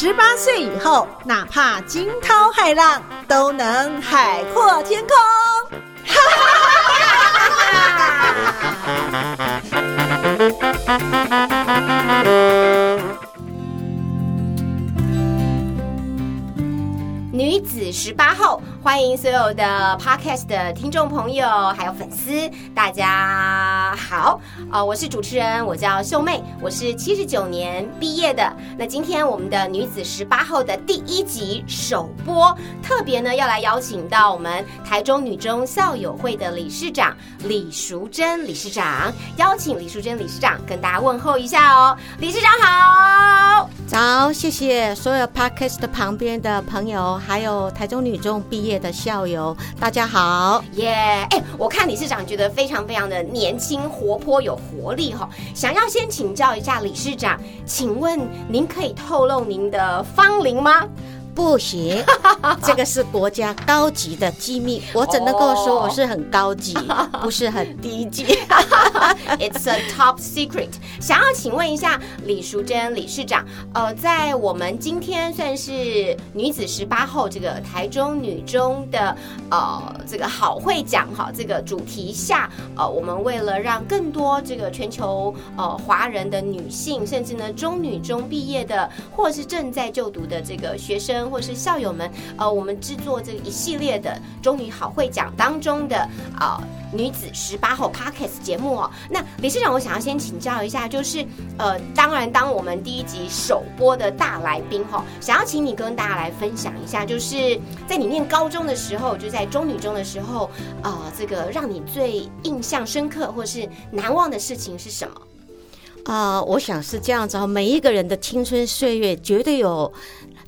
十八岁以后，哪怕惊涛骇浪，都能海阔天空。女子十八后，欢迎所有的 Podcast 的听众朋友，还有粉丝，大家好。呃，我是主持人，我叫秀妹，我是七十九年毕业的。那今天我们的女子十八后的第一集首播，特别呢要来邀请到我们台中女中校友会的理事长李淑珍理事长，邀请李淑珍理事长跟大家问候一下哦。理事长好，早，谢谢所有 Podcast 旁边的朋友，还有台中女中毕业的校友，大家好。耶！哎，我看理事长觉得非常非常的年轻、活泼、有活力哈。想要先请教一下理事长，请问您可以透露您的芳龄吗？不行，这个是国家高级的机密，我只能够说我是很高级，不是很低级。It's a top secret。想要请问一下李淑珍理事长，呃，在我们今天算是女子十八后这个台中女中的呃这个好会讲哈这个主题下，呃，我们为了让更多这个全球呃华人的女性，甚至呢中女中毕业的或是正在就读的这个学生或是校友们，呃，我们制作这一系列的中女好会讲当中的啊。女子十八后 Podcast 节目哦，那理事长，我想要先请教一下，就是呃，当然，当我们第一集首播的大来宾哈、想要请你跟大家来分享一下，就是在你念高中的时候，就在中女中的时候，呃，这个让你最印象深刻或是难忘的事情是什么？啊、我想是这样子哦，每一个人的青春岁月绝对有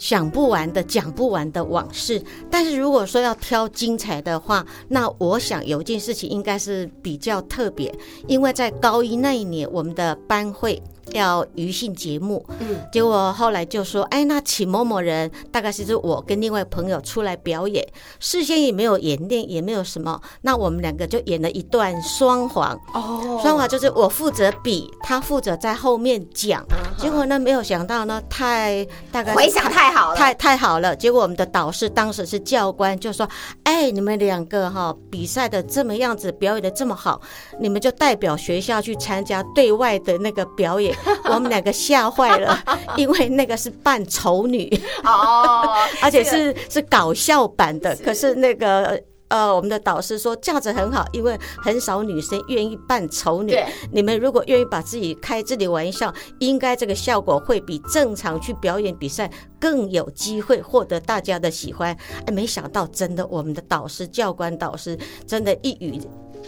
想不完的、讲不完的往事。但是如果说要挑精彩的话，那我想有一件事情应该是比较特别，因为在高一那一年，我们的班会要娱性节目，嗯，结果后来就说，哎，那请某某人，大概是就我跟另外朋友出来表演，事先也没有演练，也没有什么，那我们两个就演了一段双簧。哦双簧就是我负责比，他负责在后面讲。结果呢，没有想到呢，太大概回想太好了，太太好了。结果我们的导师当时是教官，就说：“哎，你们两个哈、比赛的这么样子，表演的这么好，你们就代表学校去参加对外的那个表演。” 我们两个吓坏了，因为那个是扮丑女，哦，而且是是搞笑版的。可是那个。呃，我们的导师说这样子很好，因为很少女生愿意扮丑女。你们如果愿意把自己开自己玩笑，应该这个效果会比正常去表演比赛更有机会获得大家的喜欢。哎，没想到真的，我们的导师、教官导师真的一语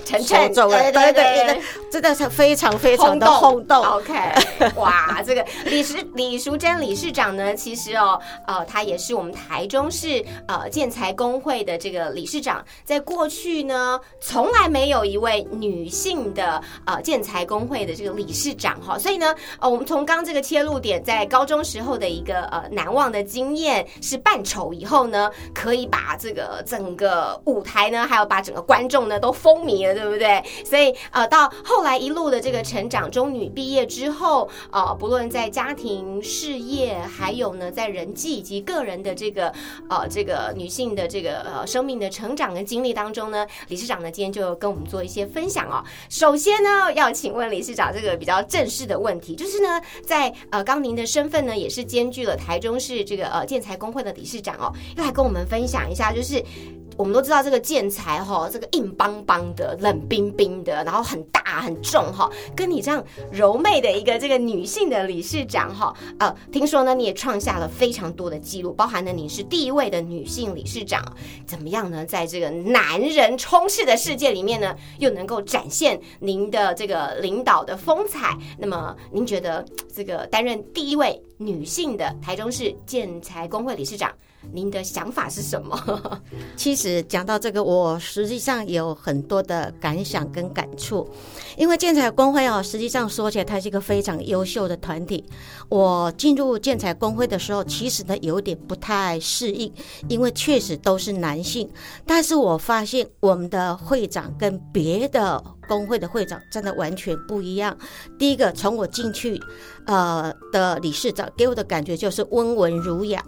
晨说晨，中了，对对对对对，真的是非常非常的轰动。OK，哇，这个李时李淑珍理事长呢，其实哦，呃，他也是我们台中市呃建材工会的这个理事长，在过去呢，从来没有一位女性的呃建材工会的这个理事长哈，所以呢，呃，我们从刚这个切入点，在高中时候的一个呃难忘的经验是扮丑以后呢，可以把这个整个舞台呢，还有把整个观众呢都风靡了，对不对？所以呃，到后来一路的这个成长，中女毕业之后，呃，不论在家庭、事业，还有呢在人际以及个人的这个呃这个女性的这个呃生命的成长跟经历当中呢，理事长呢今天就跟我们做一些分享哦。首先呢，要请问理事长这个比较正式的问题，就是呢，在呃刚您的身份呢也是兼具了台中市这个呃建材工会的理事长哦，要来跟我们分享一下，就是。我们都知道这个建材哈，这个硬邦邦的、冷冰冰的，然后很大很重哈，跟你这样柔媚的一个这个女性的理事长哈，呃，听说呢你也创下了非常多的记录，包含了你是第一位的女性理事长，怎么样呢？在这个男人充斥的世界里面呢，又能够展现您的这个领导的风采。那么您觉得这个担任第一位女性的台中市建材工会理事长？您的想法是什么？其实讲到这个，我实际上有很多的感想跟感触，因为建材工会哦，实际上说起来，它是一个非常优秀的团体。我进入建材工会的时候，其实呢有点不太适应，因为确实都是男性。但是我发现我们的会长跟别的工会的会长真的完全不一样。第一个，从我进去，呃的理事长给我的感觉就是温文儒雅。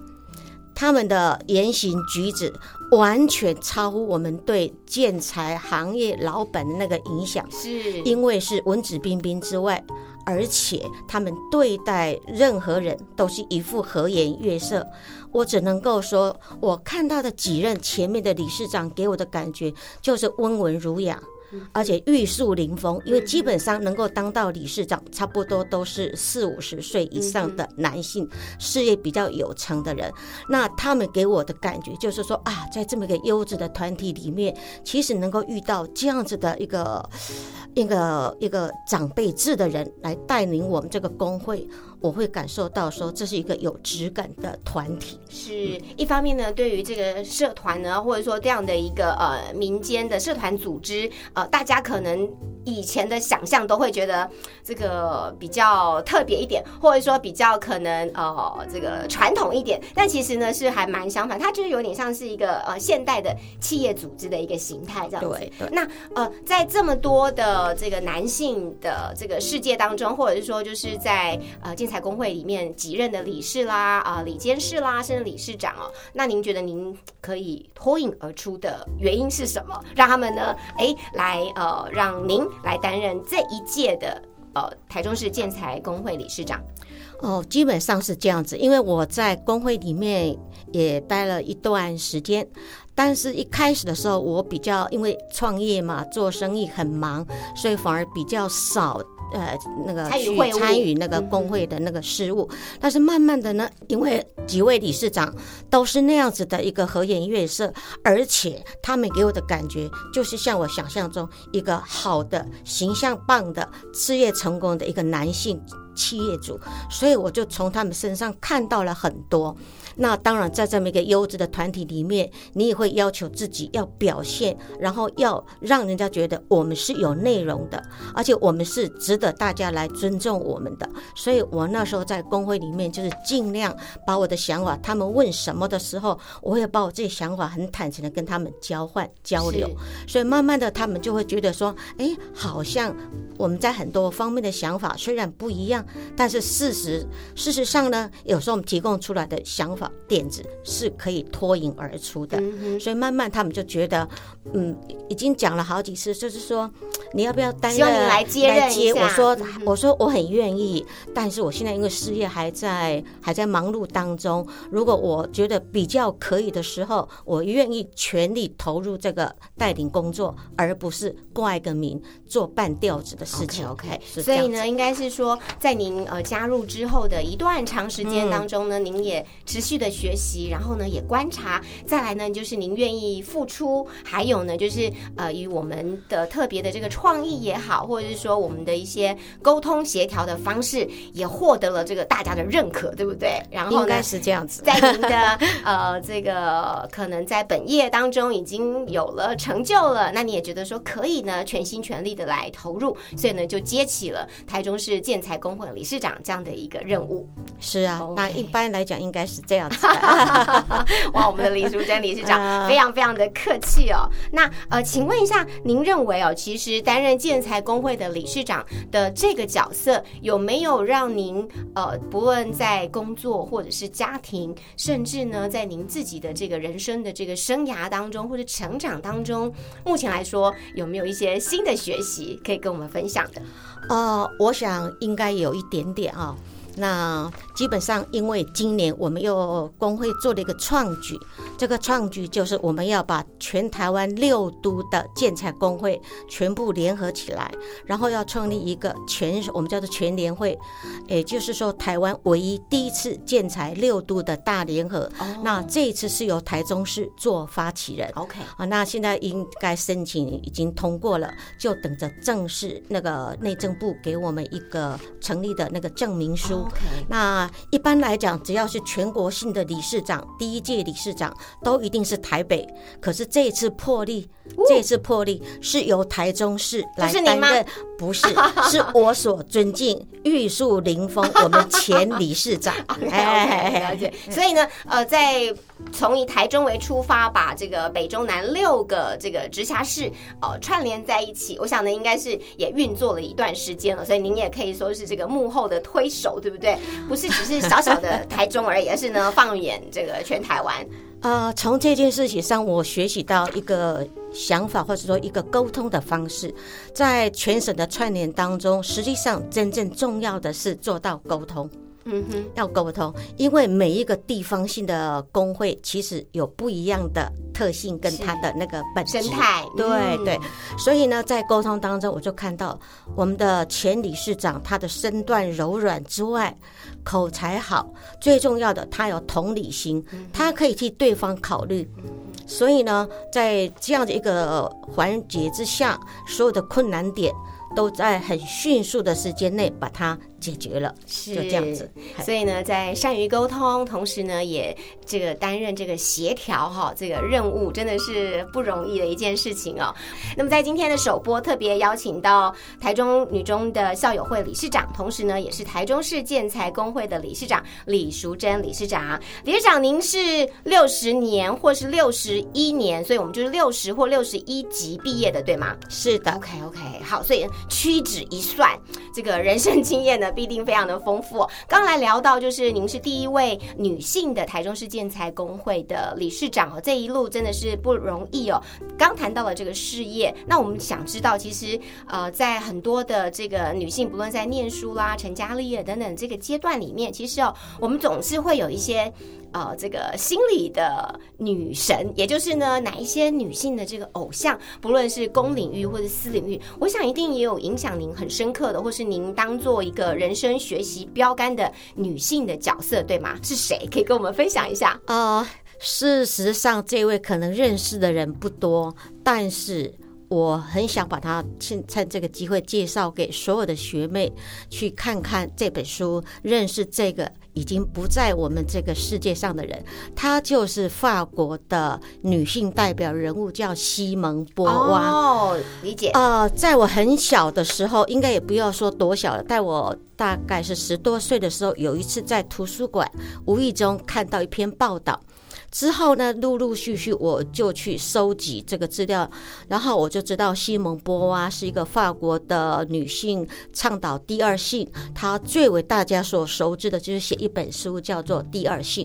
他们的言行举止完全超乎我们对建材行业老板的那个影响，是因为是文质彬彬之外，而且他们对待任何人都是一副和颜悦色。我只能够说，我看到的几任前面的理事长给我的感觉就是温文儒雅。而且玉树临风，因为基本上能够当到理事长，差不多都是四五十岁以上的男性，事业比较有成的人。那他们给我的感觉就是说啊，在这么一个优质的团体里面，其实能够遇到这样子的一个一个一个长辈制的人来带领我们这个工会。我会感受到说这是一个有质感的团体，是一方面呢。对于这个社团呢，或者说这样的一个呃民间的社团组织，呃，大家可能以前的想象都会觉得这个比较特别一点，或者说比较可能呃这个传统一点。但其实呢是还蛮相反，它就是有点像是一个呃现代的企业组织的一个形态这样子。那呃在这么多的呃这个男性的这个世界当中，或者是说就是在呃建材工会里面几任的理事啦，啊，理监事啦，甚至理事长哦，那您觉得您可以脱颖而出的原因是什么？让他们呢，哎，来呃，让您来担任这一届的呃台中市建材工会理事长？哦，基本上是这样子，因为我在工会里面也待了一段时间，但是一开始的时候，我比较因为创业嘛，做生意很忙，所以反而比较少。呃，那个去参与那个工会的那个事务，但是慢慢的呢，因为几位理事长都是那样子的一个和颜悦色，而且他们给我的感觉就是像我想象中一个好的形象棒的事业成功的一个男性企业主，所以我就从他们身上看到了很多。那当然，在这么一个优质的团体里面，你也会要求自己要表现，然后要让人家觉得我们是有内容的，而且我们是值得大家来尊重我们的。所以我那时候在工会里面，就是尽量把我的想法，他们问什么的时候，我也把我这些想法很坦诚的跟他们交换交流。所以慢慢的，他们就会觉得说，哎，好像我们在很多方面的想法虽然不一样，但是事实事实上呢，有时候我们提供出来的想法。点子是可以脱颖而出的，所以慢慢他们就觉得，嗯，已经讲了好几次，就是说你要不要担任来接任接？我说我说我很愿意，但是我现在因为事业还在还在忙碌当中，如果我觉得比较可以的时候，我愿意全力投入这个带领工作，而不是挂一个名做半吊子的事情。OK，所以呢，应该是说在您呃加入之后的一段长时间当中呢，您也持续。的学习，然后呢也观察，再来呢就是您愿意付出，还有呢就是呃与我们的特别的这个创意也好，或者是说我们的一些沟通协调的方式，也获得了这个大家的认可，对不对？然后应该是这样子，在您的呃这个可能在本业当中已经有了成就了，那你也觉得说可以呢全心全力的来投入，所以呢就接起了台中市建材工会理事长这样的一个任务。是啊，那一般来讲应该是这样子。哇，我们的李淑珍理事长 非常非常的客气哦。那呃，请问一下，您认为哦，其实担任建材工会的理事长的这个角色，有没有让您呃，不论在工作或者是家庭，甚至呢，在您自己的这个人生的这个生涯当中或者成长当中，目前来说有没有一些新的学习可以跟我们分享的？呃，我想应该有一点点啊。那基本上，因为今年我们又工会做了一个创举，这个创举就是我们要把全台湾六都的建材工会全部联合起来，然后要创立一个全我们叫做全联会，也就是说台湾唯一第一次建材六都的大联合。那这一次是由台中市做发起人。OK 啊，那现在应该申请已经通过了，就等着正式那个内政部给我们一个成立的那个证明书。OK，那一般来讲，只要是全国性的理事长，第一届理事长都一定是台北。可是这次破例，这一次破例是由台中市来担任，不是，是我所尊敬玉树临风我们前理事长。哎，了解。所以呢，呃，在从以台中为出发，把这个北中南六个这个直辖市呃串联在一起，我想呢，应该是也运作了一段时间了。所以您也可以说是这个幕后的推手，对不对？不是只是小小的台中而已，而是呢放眼这个全台湾。呃，从这件事情上，我学习到一个想法，或者说一个沟通的方式，在全省的串联当中，实际上真正重要的是做到沟通。嗯哼，要沟通，因为每一个地方性的工会其实有不一样的特性跟它的那个本质。生态，对嗯。对，所以呢，在沟通当中，我就看到我们的前理事长他的身段柔软之外，口才好，最重要的他有同理心，他可以替对方考虑。所以呢，在这样的一个环节之下，所有的困难点都在很迅速的时间内把它解决了，是就这样子。所以呢，在善于沟通，同时呢，也这个担任这个协调哈，这个任务真的是不容易的一件事情哦。那么在今天的首播，特别邀请到台中女中的校友会理事长，同时呢，也是台中市建材工会的理事长李淑珍理事长。理事长，您是六十年或是六十一年，所以我们就是六十或六十一级毕业的，对吗？是的，OK OK，好，所以屈指一算，这个人生经验呢必定非常的丰富。刚来聊到，就是您是第一位女性的台中市建材工会的理事长哦，这一路真的是不容易哦。刚谈到了这个事业，那我们想知道，其实呃，在很多的这个女性，不论在念书啦、成家立业等等这个阶段里面，其实哦，我们总是会有一些。呃，这个心理的女神，也就是呢，哪一些女性的这个偶像，不论是公领域或者私领域，我想一定也有影响您很深刻的，或是您当做一个人生学习标杆的女性的角色，对吗？是谁？可以跟我们分享一下？呃，事实上，这位可能认识的人不多，但是我很想把他趁趁这个机会介绍给所有的学妹，去看看这本书，认识这个已经不在我们这个世界上的人。她就是法国的女性代表人物，叫西蒙波娃。哦，理解。呃，在我很小的时候，应该也不要说多小了，在我大概是十多岁的时候，有一次在图书馆无意中看到一篇报道。之后呢，陆陆续续我就去收集这个资料，然后我就知道西蒙波娃是一个法国的女性倡导第二性，她最为大家所熟知的就是写一本书叫做《第二性》。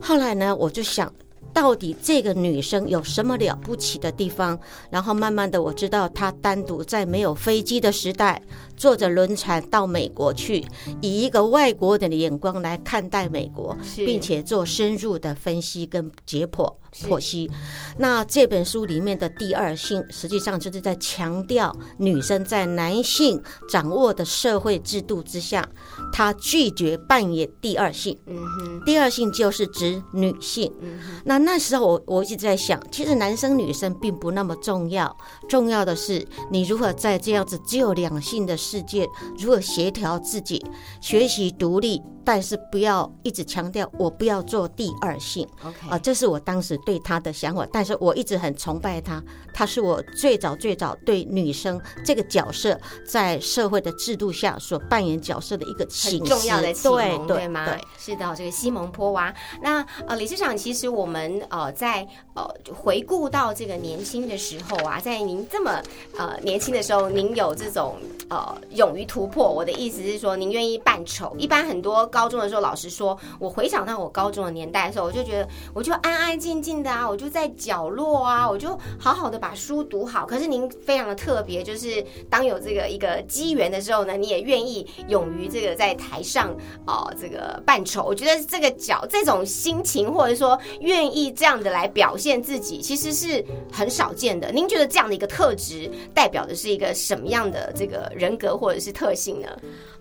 后来呢，我就想。到底这个女生有什么了不起的地方？然后慢慢的，我知道她单独在没有飞机的时代，坐着轮船到美国去，以一个外国人的眼光来看待美国，并且做深入的分析跟解剖剖析。那这本书里面的第二性，实际上就是在强调女生在男性掌握的社会制度之下，她拒绝扮演第二性。嗯哼，第二性就是指女性。嗯哼，那那时候我我一直在想，其实男生女生并不那么重要，重要的是你如何在这样子只有两性的世界，如何协调自己，学习独立，但是不要一直强调我不要做第二性 OK，啊、这是我当时对他的想法。但是我一直很崇拜他，他是我最早最早对女生这个角色在社会的制度下所扮演角色的一个很形，重要的启对蒙，对吗？对。是的，这个西蒙波娃。那呃，理事长，其实我们呃在呃回顾到这个年轻的时候啊，在您这么呃年轻的时候，您有这种呃勇于突破。我的意思是说，您愿意扮丑。一般很多高中的时候，老师说，我回想到我高中的年代的时候，我就觉得我就安安静静的啊，我就在角落啊，我就好好的把书读好。可是您非常的特别，就是当有这个一个机缘的时候呢，你也愿意勇于这个在台上哦、这个扮丑。我觉得这个角这种心情，或者说愿意这样的来表现见自己，其实是很少见的。您觉得这样的一个特质代表的是一个什么样的这个人格或者是特性呢？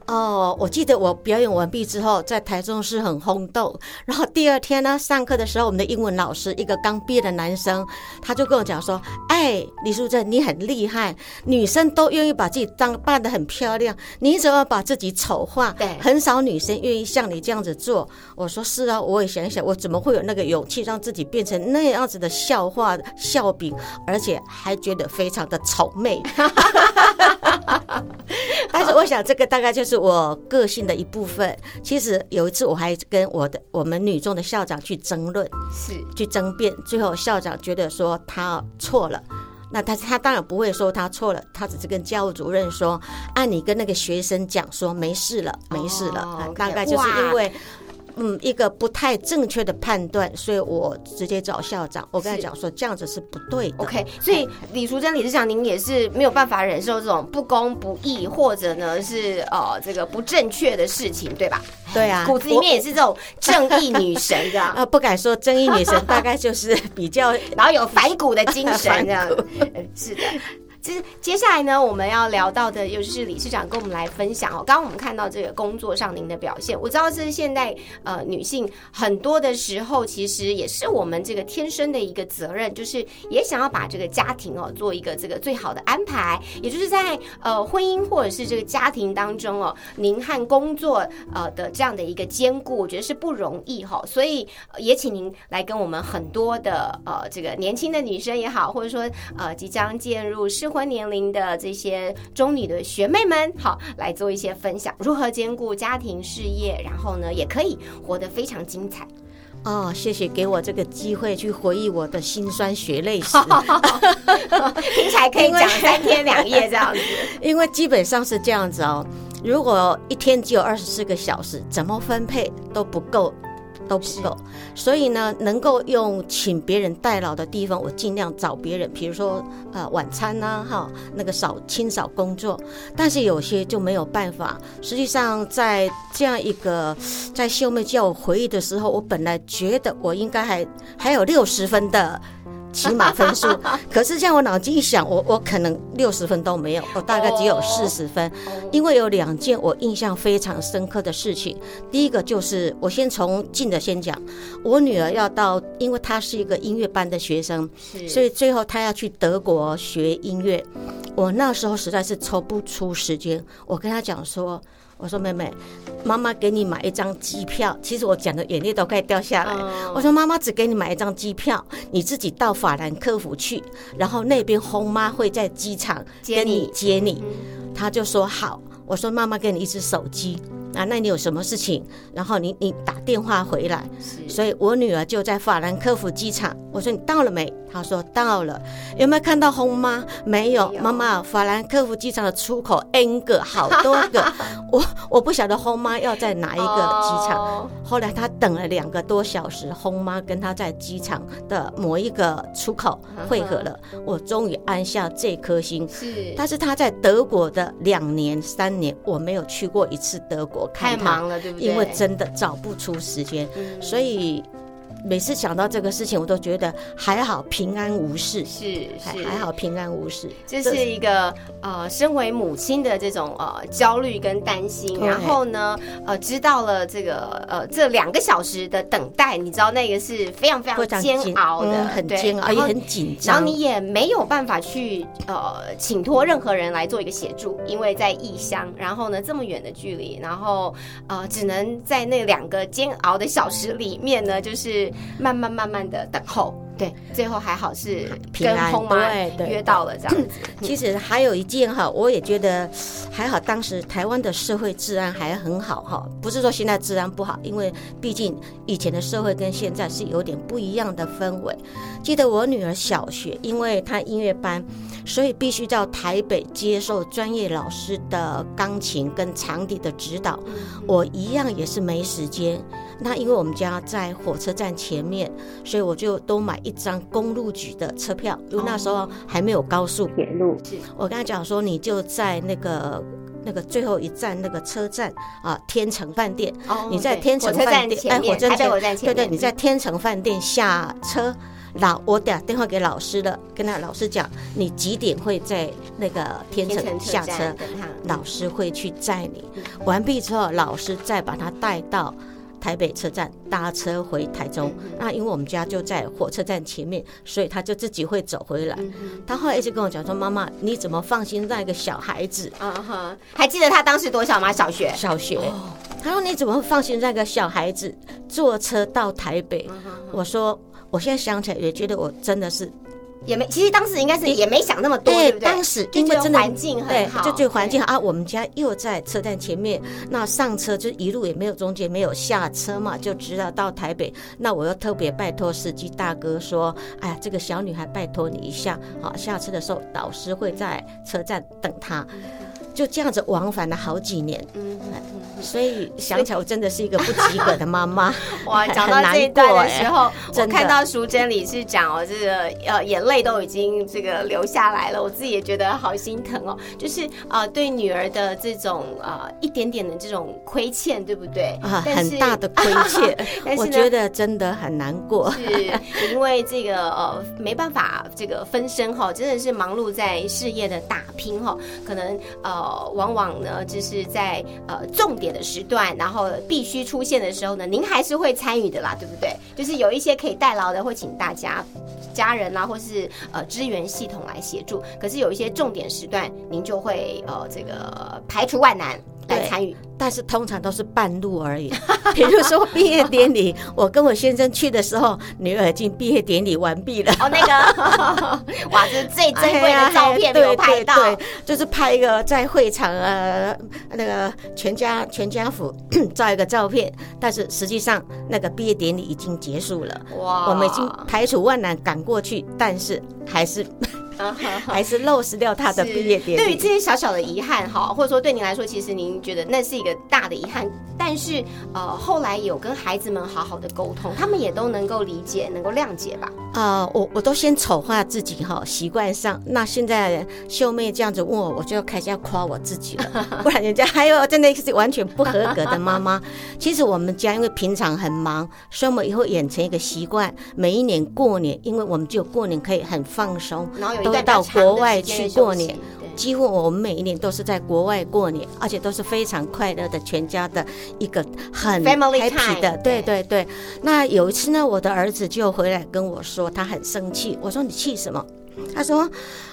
哦，我记得我表演完毕之后，在台中是很轰动。然后第二天呢，上课的时候，我们的英文老师一个刚毕业的男生，他就跟我讲说：“哎，李淑珍，你很厉害，女生都愿意把自己当扮得很漂亮，你怎么把自己丑化？对很少女生愿意像你这样子做。”我说：“是啊，我也想一想，我怎么会有那个勇气让自己变成那样子的笑话笑柄，而且还觉得非常的丑媚。”但是我想，这个大概就是我个性的一部分。其实有一次，我还跟我的我们女中的校长去争论、是去争辩，最后校长觉得说他错了。那他他当然不会说他错了，他只是跟教务主任说：“啊，你跟那个学生讲说没事了，没事了。大概就是因为。嗯，一个不太正确的判断，所以我直接找校长，我跟他讲说这样子是不对的。OK，所以李淑珍理事长，您也是没有办法忍受这种不公不义，或者呢是呃这个不正确的事情，对吧？对啊，骨子里面也是这种正义女神这样，啊，不敢说正义女神，大概就是比较 然后有反骨的精神这样 是的。其实接下来呢，我们要聊到的，又是理事长跟我们来分享哦。刚刚我们看到这个工作上您的表现，我知道是现在呃女性很多的时候，其实也是我们这个天生的一个责任，就是也想要把这个家庭哦做一个这个最好的安排，也就是在呃婚姻或者是这个家庭当中哦，您和工作呃的这样的一个兼顾，我觉得是不容易哈、所以也请您来跟我们很多的呃这个年轻的女生也好，或者说呃即将进入适婚年龄的这些中女的学妹们，好来做一些分享，如何兼顾家庭事业，然后呢也可以活得非常精彩。哦，谢谢给我这个机会去回忆我的辛酸血泪史，听起来可以讲三天两夜这样子。因为基本上是这样子哦。如果一天只有二十四个小时，怎么分配都不够，都不够。所以呢，能够用请别人代劳的地方，我尽量找别人，比如说呃晚餐呐、哈，那个扫清扫工作。但是有些就没有办法。实际上，在这样一个在秀妹叫我回忆的时候，我本来觉得我应该还还有六十分的。起码分数，可是像我脑筋一想，我我可能六十分都没有，我大概只有四十分，因为有两件我印象非常深刻的事情。第一个就是我先从近的先讲，我女儿要到，因为她是一个音乐班的学生，所以最后她要去德国学音乐。我那时候实在是抽不出时间，我跟她讲说。我说妹妹，妈妈给你买一张机票。其实我讲的眼泪都快掉下来。哦我说妈妈只给你买一张机票，你自己到法兰克福去，然后那边红妈会在机场跟接你你接你。嗯他就说好。我说妈妈给你一只手机啊，那你有什么事情，然后你你打电话回来。所以我女儿就在法兰克福机场。我说你到了没？她说到了。有没有看到红妈？没有妈妈，法兰克福机场的出口 N 个，好多个。我我不晓得红妈要在哪一个机场。哦后来她等了两个多小时，红妈跟她在机场的某一个出口汇合了。我终于安下这颗心。是但是她在德国的两年、三年，我没有去过一次德国太忙了，对不对？因为真的找不出时间。嗯所以每次想到这个事情，我都觉得还好平安无事，是是还还好平安无事。这是一个呃，身为母亲的这种呃焦虑跟担心，然后呢，呃，知道了这个呃这两个小时的等待，你知道那个是非常非非常常煎熬的，嗯很煎熬，也很紧张然。后你也没有办法去呃请托任何人来做一个协助，因为在异乡，然后呢这么远的距离，然后呃只能在那两个煎熬的小时里面呢，就是慢慢慢慢的等候。对，最后还好是平安跟红妈对对约到了这样子。其实还有一件哈，我也觉得还好，当时台湾的社会治安还很好哈，不是说现在治安不好，因为毕竟以前的社会跟现在是有点不一样的氛围。记得我女儿小学，因为她音乐班，所以必须到台北接受专业老师的钢琴跟长笛的指导。我一样也是没时间。那因为我们家在火车站前面，所以我就都买一张公路局的车票，因为那时候还没有高速铁路。我跟他讲说，你就在那个。那个最后一站那个车站啊，天成饭店，哦你在天成饭店，哎，火车站对对，你在天成饭店下车，老我打电话给老师了，跟他老师讲，你几点会在那个天天成下车？老师会去载你，完毕之后，老师再把他带到台北车站搭车回台中。那因为我们家就在火车站前面，所以他就自己会走回来。他后来一直跟我讲说：“妈妈，你怎么放心让一个小孩子嗯哼，还记得他当时多小吗？小学。小学？”他说：“你怎么会放心让一个小孩子坐车到台北？”我说：“我现在想起来也觉得我真的是也没，其实当时应该是也没想那么多，对不对？当时因为真的环境很对好，，就这个环境好啊，我们家又在车站前面，那上车就一路也没有中间没有下车嘛，就直到到台北。那我又特别拜托司机大哥说，哎呀，这个小女孩拜托你一下，好，下车的时候导师会在车站等她。就这样子往返了好几年，嗯，所以想起来我真的是一个不及格的妈妈。哇，很讲到这一段的时候，我看到淑珍理事长哦，这个呃眼泪都已经这个流下来了，我自己也觉得好心疼哦。就是呃对女儿的这种呃一点点的这种亏欠，对不对？啊，很大的亏欠 但，是我觉得真的很难过。是因为这个呃没办法这个分身哈，真的是忙碌在事业的打拼哈，可能呃往往呢就是在呃重点的时段，然后必须出现的时候呢，您还是会参与的啦，对不对？就是有一些可以代劳的，会请大家家人啦，或是呃支援系统来协助。可是有一些重点时段，您就会呃这个排除万难来对参与。但是通常都是半路而已。比如说毕业典礼，我跟我先生去的时候，女儿已经毕业典礼完毕了。哦，那个 哇，这是最珍贵的照片没有拍到。对对，就是拍一个在会场呃那个全家全家福 照一个照片，但是实际上那个毕业典礼已经结束了，哇我们已经排除万难赶过去，但是还是还是漏失掉他的是毕业典礼。对于这些小小的遗憾哈，或者说对您来说，其实您觉得那是一个大的遗憾，但是呃，后来有跟孩子们好好的沟通，他们也都能够理解，能够谅解吧？啊、我我都先丑化自己哈，习惯上。那现在秀妹这样子问我，我就开始要夸我自己了，不然人家还有真的是完全不合格的妈妈。其实我们家因为平常很忙，所以我们以后养成一个习惯，每一年过年，因为我们只有过年可以很放松，然后有一都到国外去过年几乎我们每一年都是在国外过年，而且都是非常快乐的全家的一个很 happy 的，对对对对。那有一次呢，我的儿子就回来跟我说，他很生气。我说你气什么？他说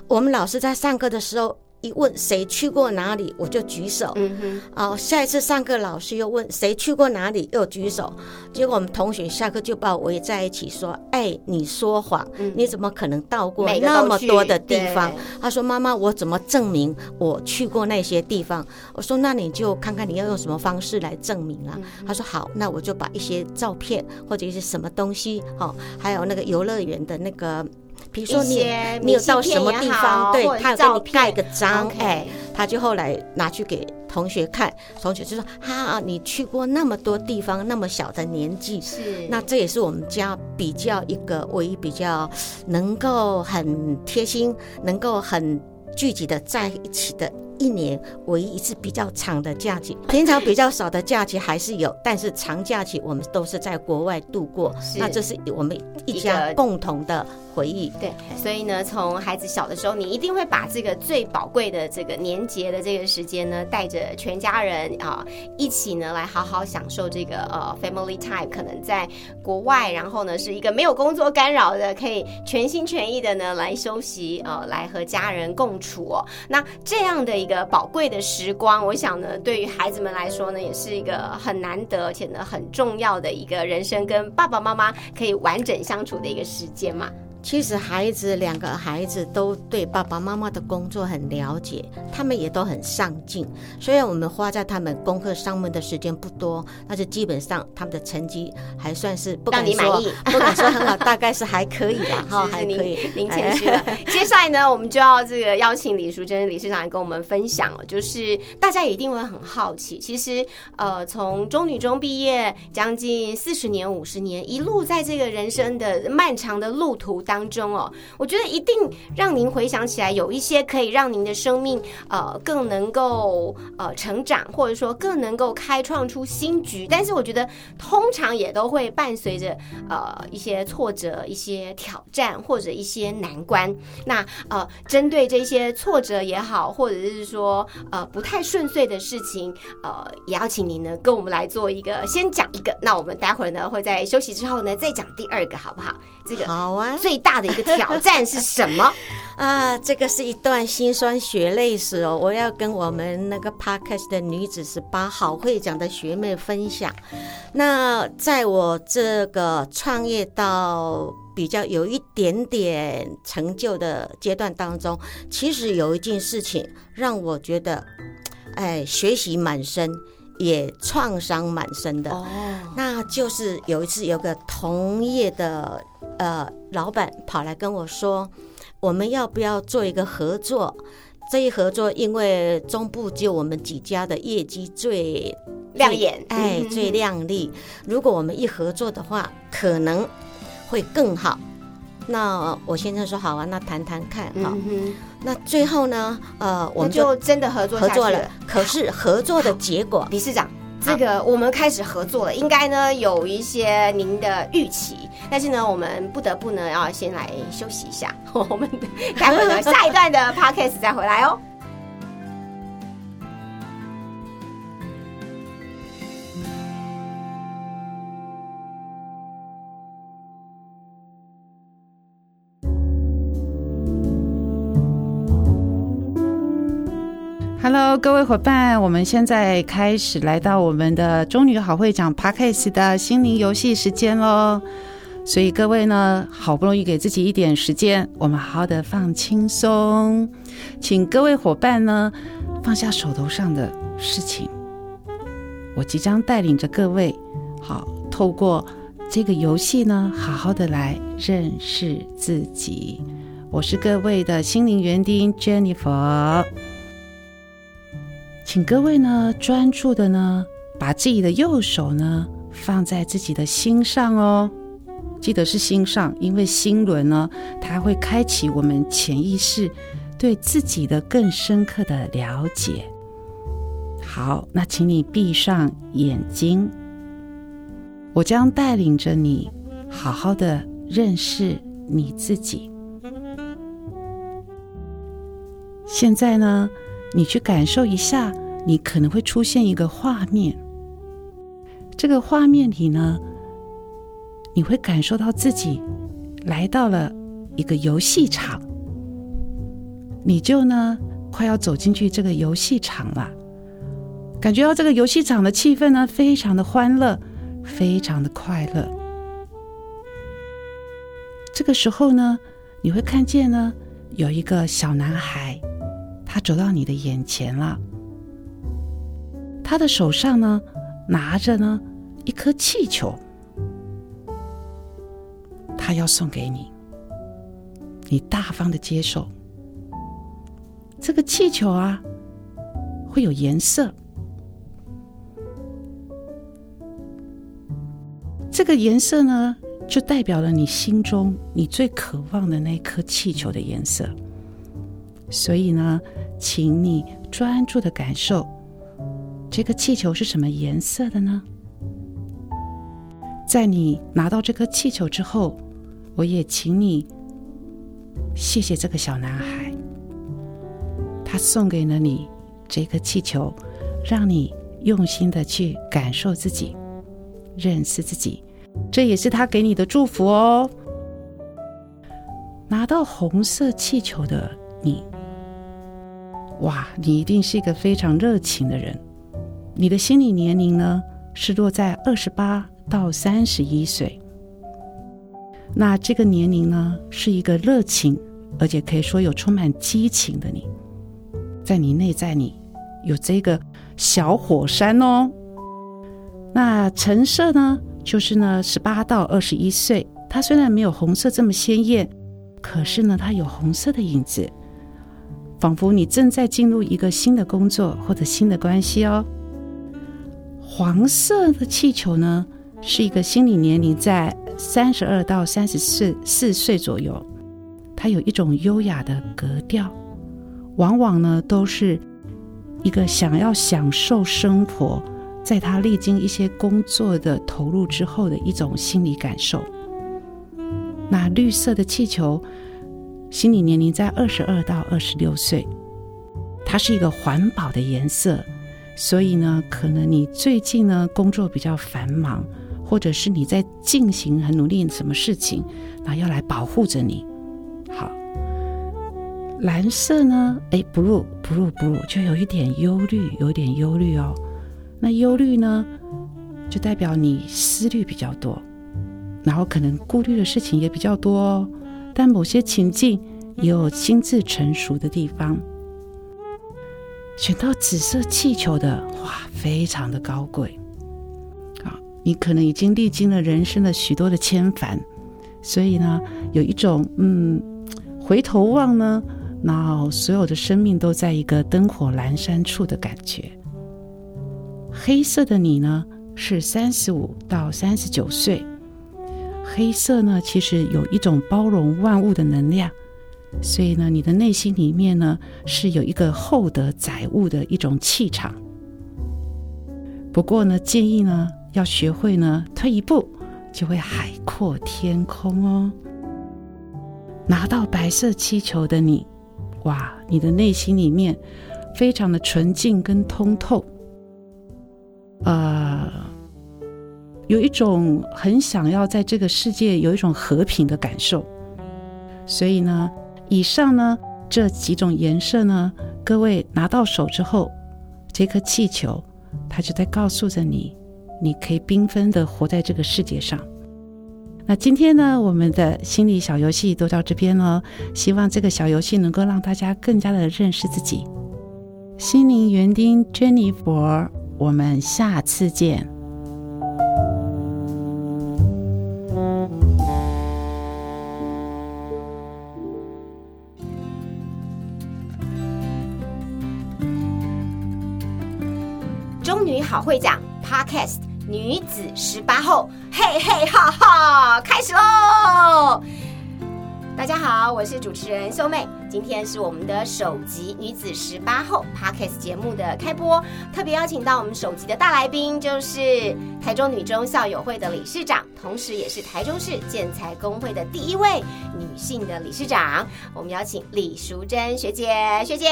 我们老师在上课的时候。一问谁去过哪里，我就举手。嗯哼，哦，下一次上课老师又问谁去过哪里，又举手。结果我们同学下课就把我围在一起说：“哎，你说谎，你怎么可能到过那么多的地方？”他说：“妈妈，我怎么证明我去过那些地方？”我说：“那你就看看你要用什么方式来证明啊。嗯他说：“好，那我就把一些照片或者一些什么东西，哦，还有那个游乐园的那个。”比如说你你有到什么地方，对他有给你盖个章哎，他就后来拿去给同学看，同学就说：“哈，你去过那么多地方，那么小的年纪，是那这也是我们家比较一个唯一比较能够很贴心，能够很聚集的在一起的。”一年唯一一次比较长的假期，平常比较少的假期还是有，但是长假期我们都是在国外度过。那这是我们一家共同的回忆。对，所以呢，从孩子小的时候，你一定会把这个最宝贵的这个年节的这个时间呢，带着全家人啊一起呢来好好享受这个呃 family time。可能在国外，然后呢是一个没有工作干扰的，可以全心全意的呢来休息，呃，来和家人共处哦。那这样的一个宝贵的时光，我想呢，对于孩子们来说呢，也是一个很难得而且呢很重要的一个人生跟爸爸妈妈可以完整相处的一个时间嘛。其实孩子两个孩子都对爸爸妈妈的工作很了解，他们也都很上进。虽然我们花在他们功课上面的时间不多，但是基本上他们的成绩还算是不敢说不敢说很好，大概是还可以吧，哈，还可以。您谦虚了。接下来呢，我们就要这个邀请李淑珍理事长来跟我们分享哦，就是大家一定会很好奇，其实呃，从中女中毕业将近四十年、五十年，一路在这个人生的漫长的路途当中哦，我觉得一定让您回想起来有一些可以让您的生命呃更能够呃成长，或者说更能够开创出新局。但是我觉得通常也都会伴随着呃一些挫折、一些挑战或者一些难关。那呃，针对这些挫折也好，或者是说呃不太顺遂的事情，呃，也要请您呢跟我们来做一个先讲一个。那我们待会儿呢会在休息之后呢再讲第二个，好不好？这个好啊。最大的一个挑战是什么？啊，这个是一段辛酸血泪史哦，我要跟我们那个 podcast 的女子十八好会长的学妹分享。那在我这个创业到比较有一点点成就的阶段当中，其实有一件事情让我觉得，哎，学习满身，也创伤满身的。哦，那就是有一次有个同业的呃老板跑来跟我说，我们要不要做一个合作？这一合作，因为中部只有我们几家的业绩最亮眼，哎，嗯最亮丽。如果我们一合作的话，可能会更好。那我先生说好啊，那谈谈看哈。嗯，那最后呢，呃，我我们们就就真的合作合作了。可是合作的结果，理事长，这个我们开始合作了，应该呢有一些您的预期，但是呢，我们不得不呢要先来休息一下，我们待会呢 下一段的 podcast 再回来哦。Hello，各位伙伴，我们现在开始来到我们的中女好会长 Podcast 的心灵游戏时间喽。所以各位呢，好不容易给自己一点时间，我们好好的放轻松，请各位伙伴呢放下手头上的事情。我即将带领着各位，好透过这个游戏呢，好好的来认识自己。我是各位的心灵园丁 Jennifer。请各位呢专注的呢，把自己的右手呢放在自己的心上哦，记得是心上，因为心轮呢，它会开启我们潜意识对自己的更深刻的了解。好，那请你闭上眼睛，我将带领着你好好的认识你自己。现在呢？你去感受一下，你可能会出现一个画面。这个画面里呢，你会感受到自己来到了一个游戏场，你就呢快要走进去这个游戏场了。感觉到这个游戏场的气氛呢，非常的欢乐，非常的快乐。这个时候呢，你会看见呢，有一个小男孩。他走到你的眼前了，他的手上呢拿着呢一颗气球，他要送给你，你大方的接受。这个气球啊会有颜色，这个颜色呢就代表了你心中你最渴望的那颗气球的颜色。所以呢，请你专注的感受，这个气球是什么颜色的呢？在你拿到这颗气球之后，我也请你谢谢这个小男孩，他送给了你这颗气球，让你用心的去感受自己，认识自己，这也是他给你的祝福哦。拿到红色气球的你。哇，你一定是一个非常热情的人。你的心理年龄呢是落在二十八到三十一岁。那这个年龄呢是一个热情，而且可以说有充满激情的你，在你内在你有这个小火山哦。那橙色呢，就是呢十八到二十一岁，它虽然没有红色这么鲜艳，可是呢它有红色的影子。仿佛你正在进入一个新的工作或者新的关系哦。黄色的气球呢，是一个心理年龄在三十二到三十四四岁左右，它有一种优雅的格调，往往呢都是一个想要享受生活，在他历经一些工作的投入之后的一种心理感受。那绿色的气球，心理年龄在二十二到二十六岁，它是一个环保的颜色，所以呢，可能你最近呢工作比较繁忙，或者是你在进行很努力什么事情，那要来保护着你。好，蓝色呢，哎，blue blue blue 就有一点忧虑，有一点忧虑哦。那忧虑呢，就代表你思虑比较多。然后可能顾虑的事情也比较多哦，但某些情境也有心智成熟的地方。选到紫色气球的，哇，非常的高贵啊！你可能已经历经了人生的许多的牵烦，所以呢，有一种嗯，回头望呢，那所有的生命都在一个灯火阑珊处的感觉。黑色的你呢，是三十五到三十九岁。黑色呢，其实有一种包容万物的能量，所以呢，你的内心里面呢是有一个厚德载物的一种气场。不过呢，建议呢要学会呢退一步，就会海阔天空哦。拿到白色气球的你，哇，你的内心里面非常的纯净跟通透，呃。有一种很想要在这个世界有一种和平的感受，所以呢，以上呢这几种颜色呢，各位拿到手之后，这颗气球它就在告诉着你，你可以缤纷的活在这个世界上。那今天呢，我们的心理小游戏都到这边了，希望这个小游戏能够让大家更加的认识自己。心灵园丁 Jennifer，我们下次见。好会讲 Podcast 女子十八后，嘿嘿哈哈，开始喽！大家好，我是主持人秀妹。今天是我们的首集女子十八后 Podcast 节目的开播，特别邀请到我们首集的大来宾，就是台中女中校友会的理事长，同时也是台中市建材工会的第一位女性的理事长。我们邀请李淑珍学姐，学姐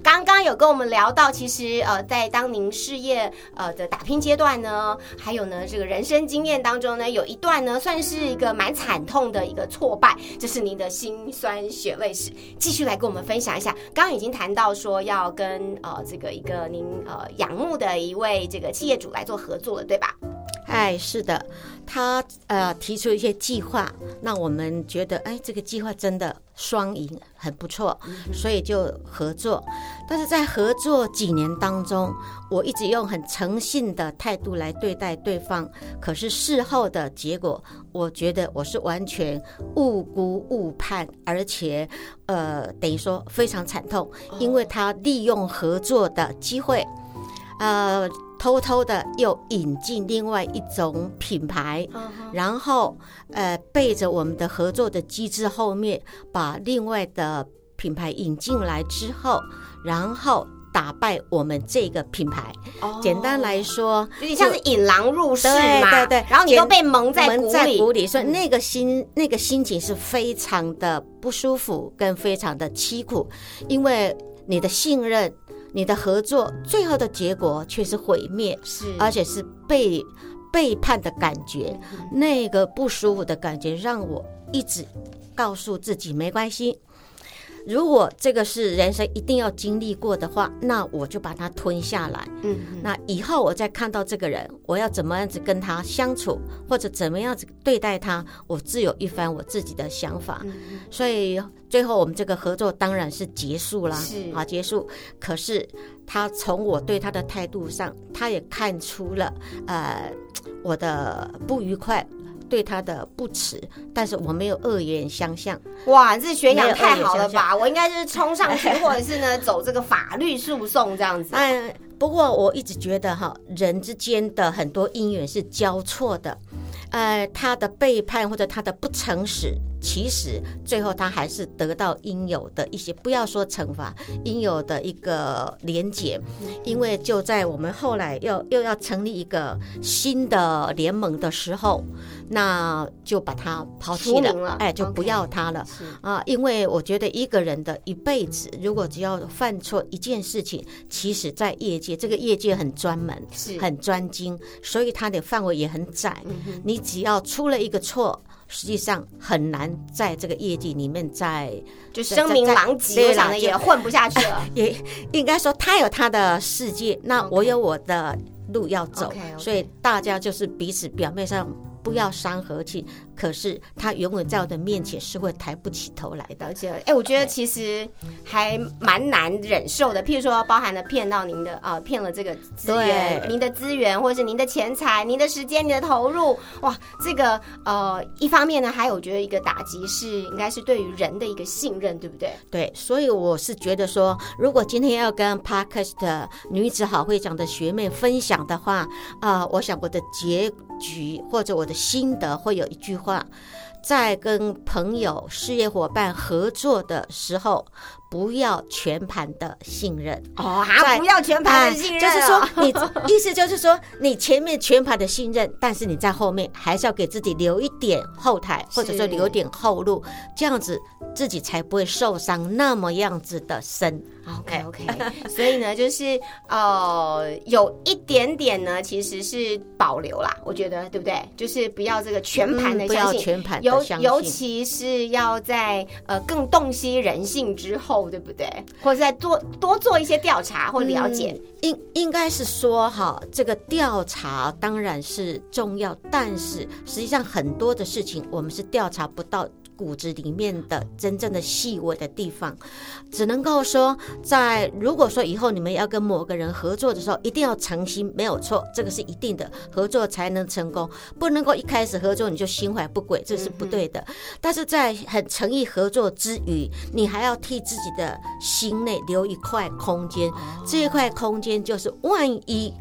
刚刚有跟我们聊到，其实呃，在当您事业呃的打拼阶段呢，还有呢这个人生经验当中呢，有一段呢算是一个蛮惨痛的一个挫败，这是您的辛酸血泪史，继续。来跟我们分享一下，刚刚已经谈到说要跟呃这个一个您呃仰慕的一位这个企业主来做合作了，对吧？哎，是的，他呃提出一些计划，那我们觉得哎这个计划真的双赢，很不错，所以就合作。但是在合作几年当中，我一直用很诚信的态度来对待对方，可是事后的结果，我觉得我是完全误估误判，而且呃等于说非常惨痛，因为他利用合作的机会，呃。偷偷的又引进另外一种品牌，然后呃背着我们的合作的机制后面，把另外的品牌引进来之后，然后打败我们这个品牌。简单来说，有点像是引狼入室嘛。对对。然后你都被蒙在蒙在鼓里，所以那个心那个心情是非常的不舒服，跟非常的凄苦，因为你的信任。你的合作最后的结果却是毁灭，是而且是被背叛的感觉，那个不舒服的感觉让我一直告诉自己没关系。如果这个是人生一定要经历过的话，那我就把它吞下来。嗯，那以后我再看到这个人，我要怎么样子跟他相处，或者怎么样子对待他，我自有一番我自己的想法。所以最后我们这个合作当然是结束啦，是啊，结束。可是他从我对他的态度上，他也看出了呃我的不愉快。对他的不耻，但是我没有恶言相向。哇，这学养太好了吧！我应该就是冲上去，或者是呢走这个法律诉讼这样子。嗯，不过我一直觉得哈，人之间的很多姻缘是交错的。呃，他的背叛或者他的不诚实，其实最后他还是得到应有的一些，不要说惩罚，应有的一个连结。因为就在我们后来要又要成立一个新的联盟的时候，那就把他抛弃了哎，就不要他了。是啊，因为我觉得一个人的一辈子，如果只要犯错一件事情，其实在业界，这个业界很专门，是很专精，所以它的范围也很窄。嗯你只要出了一个错，实际上很难在这个业绩里面再就声名狼藉，对我想的也混不下去了。也应该说他有他的世界，那我有我的路要走所以大家就是彼此表面上不要伤和气，可是他永远在我的面前是会抬不起头来的了。解了，哎、我觉得其实还蛮难忍受的。譬如说，包含了骗到您的啊，骗了这个资源，您的资源，或者是您的钱财、您的时间、你的投入，哇，这个呃，一方面呢，还有我觉得一个打击是，应该是对于人的一个信任，对不对？对，所以我是觉得说，如果今天要跟 Podcast 女子好会长的学妹分享的话，啊、我想我的结局或者我的心得会有一句话，在跟朋友、事业伙伴合作的时候，不要全盘的信任。哦，不要全盘的信任、就是说，你 意思就是说，你前面全盘的信任，但是你在后面还是要给自己留一点后台，或者说留一点后路，这样子自己才不会受伤那么样子的深。OK OK，所以呢，就是呃，有一点点呢，其实是保留啦，我觉得对不对？就是不要这个全盘的嗯不要相信，全盘尤的相尤尤。其是要在呃更洞悉人性之后，对不对？或者再多多做一些调查或了解。应应该是说哈，这个调查当然是重要，但是实际上很多的事情我们是调查不到骨子里面的真正的细微的地方，只能够说，在如果说以后你们要跟某个人合作的时候，一定要诚心，没有错，这个是一定的，合作才能成功，不能够一开始合作你就心怀不轨，这是不对的。但是在很诚意合作之余，你还要替自己的心内留一块空间，这一块空间就是万一。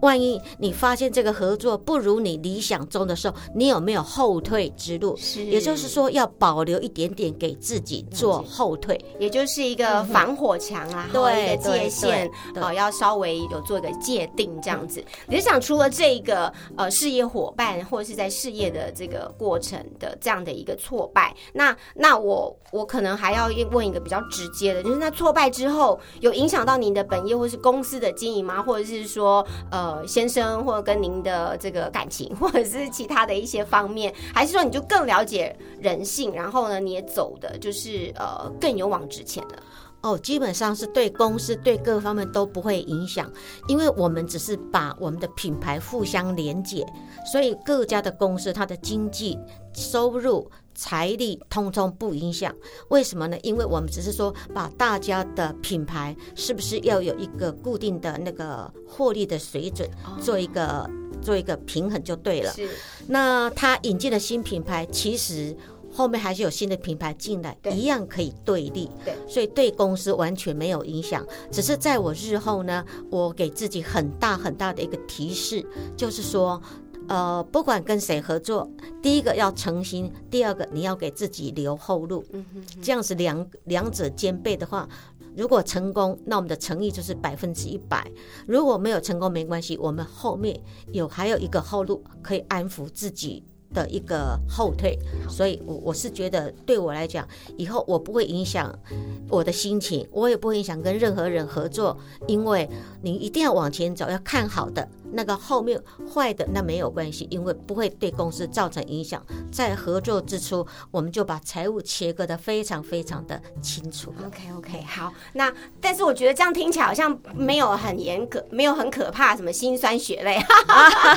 万一你发现这个合作不如你理想中的时候，你有没有后退之路？是也就是说，要保留一点点给自己做后退。也就是一个防火墙啊，一个界限，对呃，要稍微有做一个界定这样子。理事长除了这个呃事业伙伴或者是在事业的这个过程的这样的一个挫败，那那我我可能还要问一个比较直接的，就是那挫败之后有影响到您的本业或是公司的经营吗？或者是说呃呃先生或者跟您的这个感情，或者是其他的一些方面，还是说你就更了解人性，然后呢你也走的就是呃更勇往直前了？哦，基本上是对公司对各方面都不会影响，因为我们只是把我们的品牌互相连接，所以各家的公司它的经济收入。财力通通不影响，为什么呢？因为我们只是说把大家的品牌是不是要有一个固定的那个获利的水准，做一个做一个平衡就对了。是那他引进的新品牌，其实后面还是有新的品牌进来，一样可以对立。对，所以对公司完全没有影响。只是在我日后呢，我给自己很大很大的一个提示，就是说。呃，不管跟谁合作，第一个要诚心，第二个你要给自己留后路，嗯哼这样子两两者兼备的话，如果成功，那我们的诚意就是百分之一百；如果没有成功，没关系，我们后面有还有一个后路可以安抚自己的一个后退。所以我，我是觉得对我来讲，以后我不会影响我的心情，我也不会影响跟任何人合作，因为你一定要往前走，要看好的。那个后面坏的那没有关系，因为不会对公司造成影响。在合作之初，我们就把财务切割的非常非常的清楚。OK OK，好，那但是我觉得这样听起来好像没有很严格，没有很可怕，什么辛酸血泪，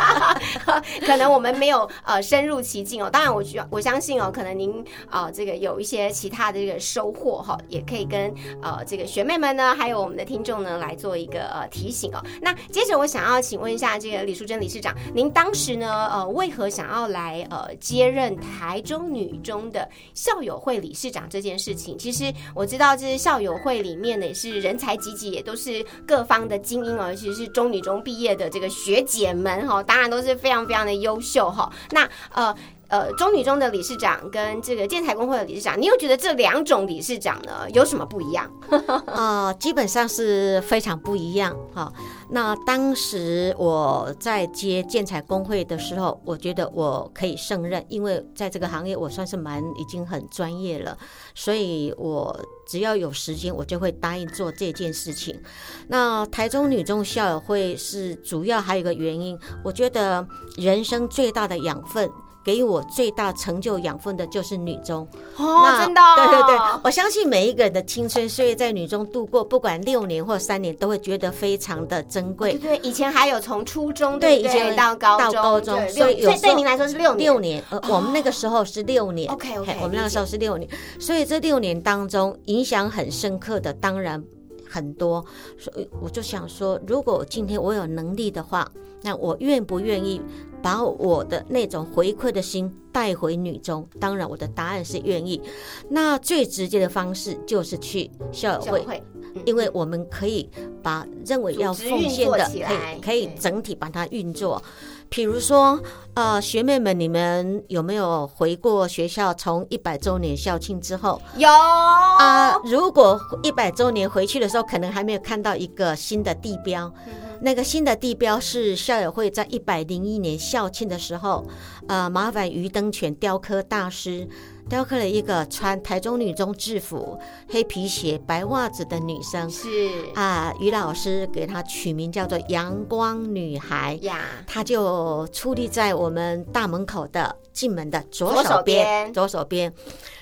可能我们没有呃深入其境哦。当然我觉我相信哦，可能您呃这个有一些其他的这个收获哈、也可以跟呃这个学妹们呢，还有我们的听众呢来做一个呃提醒哦。那接着我想要请问下这个李淑珍理事长，您当时呢，呃，为何想要来呃接任台中女中的校友会理事长这件事情？其实我知道，这校友会里面呢也是人才济济，也都是各方的精英哦，尤其是中女中毕业的这个学姐们哈，当然都是非常非常的优秀哈。那呃。呃，中女中的理事长跟这个建材工会的理事长，你又觉得这两种理事长呢有什么不一样？呃，基本上是非常不一样哈。那当时我在接建材工会的时候，我觉得我可以胜任，因为在这个行业我算是蛮已经很专业了，所以我只要有时间，我就会答应做这件事情。那台中女中校友会是主要还有一个原因，我觉得人生最大的养分。给予我最大成就养分的就是女中。哦，真的，对对对，我相信每一个人的青春岁月在女中度过，不管六年或三年，都会觉得非常的珍贵。对，以前还有从初中对以前到高到高中，所以对您来说是六年，六年。呃，我们那个时候是六年，OK OK，我们那个时候是六年，所以这六年当中影响很深刻的，当然很多。所以我就想说，如果今天我有能力的话，那我愿不愿意？把我的那种回馈的心带回女中，当然我的答案是愿意。那最直接的方式就是去校友会，因为我们可以把认为要奉献的，可以可以整体把它运作。比如说，呃，学妹们，你们有没有回过学校？从一百周年校庆之后，有啊。如果一百周年回去的时候，可能还没有看到一个新的地标。那个新的地标是校友会在一百零一年校庆的时候，呃，麻烦于登泉雕刻大师雕刻了一个穿台中女中制服、黑皮鞋、白袜子的女生，是啊，于老师给她取名叫做阳光女孩呀，她就矗立在我们大门口的进门的左手边，左手边。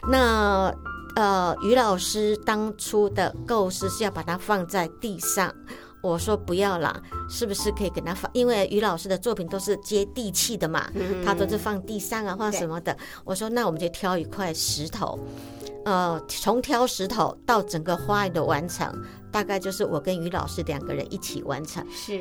那呃，于老师当初的构思是要把它放在地上。我说不要啦，是不是可以给他放？因为于老师的作品都是接地气的嘛，他都是放地上啊，放什么的。我说那我们就挑一块石头，呃，从挑石头到整个花园的完成。大概就是我跟于老师两个人一起完成，是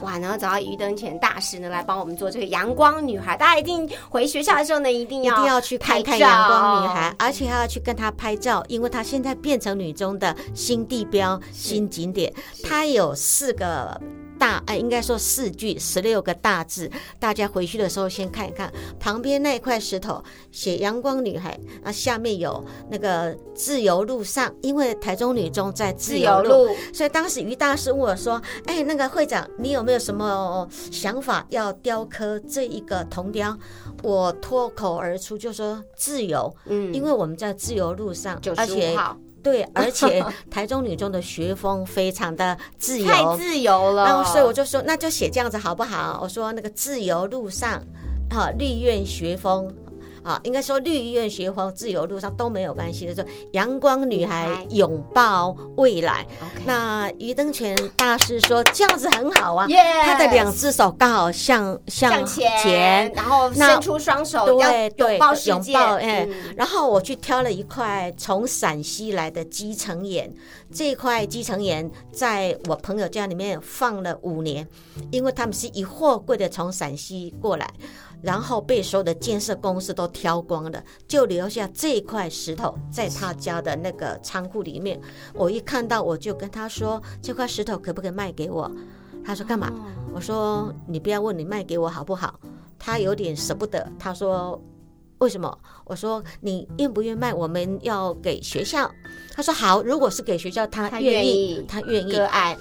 哇，然后找到于登前大师呢来帮我们做这个阳光女孩。大家一定回学校的时候呢，一定要一定要去看看阳光女孩，而且还要去跟她拍照，因为她现在变成女中的新地标、新景点。她有四个。大哎，应该说四句十六个大字，大家回去的时候先看一看旁边那块石头，写“阳光女孩”，啊，下面有那个“自由路上”，因为台中女中在自由路，所以当时于大师问我说：“哎，那个会长，你有没有什么想法要雕刻这一个铜雕？”我脱口而出就说：“自由。”嗯，因为我们在自由路上，而且。对，而且台中女中的学风非常的自由，太自由了。然后所以我就说，那就写这样子好不好？我说那个自由路上，哈，绿苑学风。啊，应该说绿医院学风自由路上都没有关系的。说阳光女孩拥抱未来。那于登泉大师说这样子很好啊，他的两只手刚好向向前，然后伸出双手，对对，拥抱哎。然后我去挑了一块从陕西来的鸡层岩，这块鸡层岩在我朋友家里面放了五年，因为他们是一货柜的从陕西过来。然后被所有的建设公司都挑光了，就留下这块石头在他家的那个仓库里面。我一看到，我就跟他说：“这块石头可不可以卖给我？”他说：“干嘛？”我说：“你不要问，你卖给我好不好？”他有点舍不得，他说。为什么？我说你愿不愿意卖？我们要给学校。他说好，如果是给学校，他愿意，他愿意。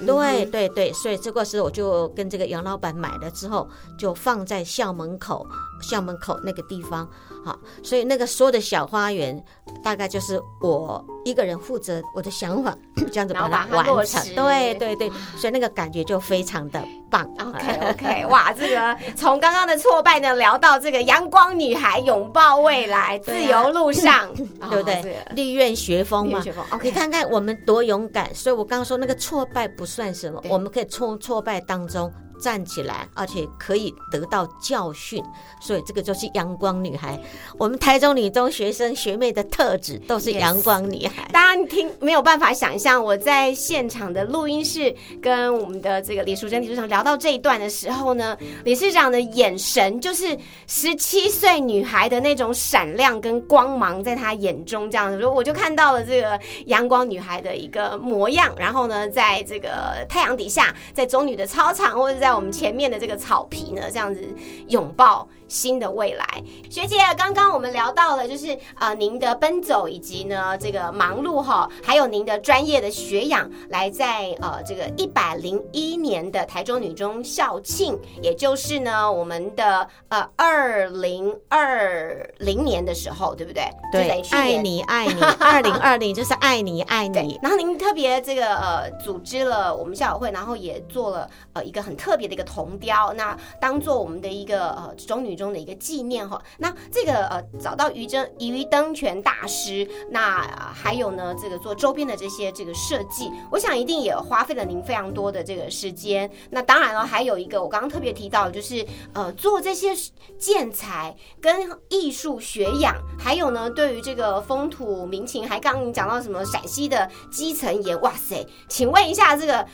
对对对，所以这个是我就跟这个杨老板买了之后，就放在校门口，校门口那个地方。好，所以那个所有的小花园，大概就是我一个人负责我的想法，这样子把它完成。对对对，所以那个感觉就非常的棒。OK OK，哇，这个从刚刚的挫败呢聊到这个阳光女孩拥抱未来，自由路上，对不对？立院学风嘛。你看看我们多勇敢，所以我刚刚说那个挫败不算什么，我们可以从挫败当中。站起来，而且可以得到教训，所以这个就是阳光女孩。我们台中女中学生学妹的特质都是阳光女孩。大家听没有办法想象，我在现场的录音室跟我们的这个李淑珍理事长聊到这一段的时候呢，理事长的眼神就是十七岁女孩的那种闪亮跟光芒，在她眼中这样子，我就看到了这个阳光女孩的一个模样。然后呢，在这个太阳底下，在中女的操场或者在在我们前面的这个草皮呢，这样子拥抱。新的未来，学姐，刚刚我们聊到了，就是呃，您的奔走以及呢这个忙碌哈，还有您的专业的学养，来在呃这个一百零一年的台中女中校庆，也就是呢我们的呃二零二零年的时候，对不对？对爱你爱你，二零二零就是爱你爱对你，。然后您特别这个呃组织了我们校友会，然后也做了呃一个很特别的一个铜雕，那当做我们的一个呃中女中的一个纪念哈。那这个呃找到于真于登泉大师，那、还有呢这个做周边的这些这个设计，我想一定也花费了您非常多的这个时间。那当然了，还有一个我刚刚特别提到，就是呃做这些建材跟艺术学养，还有呢对于这个风土民情，还刚刚你讲到什么陕西的基层盐，哇塞，请问一下这个。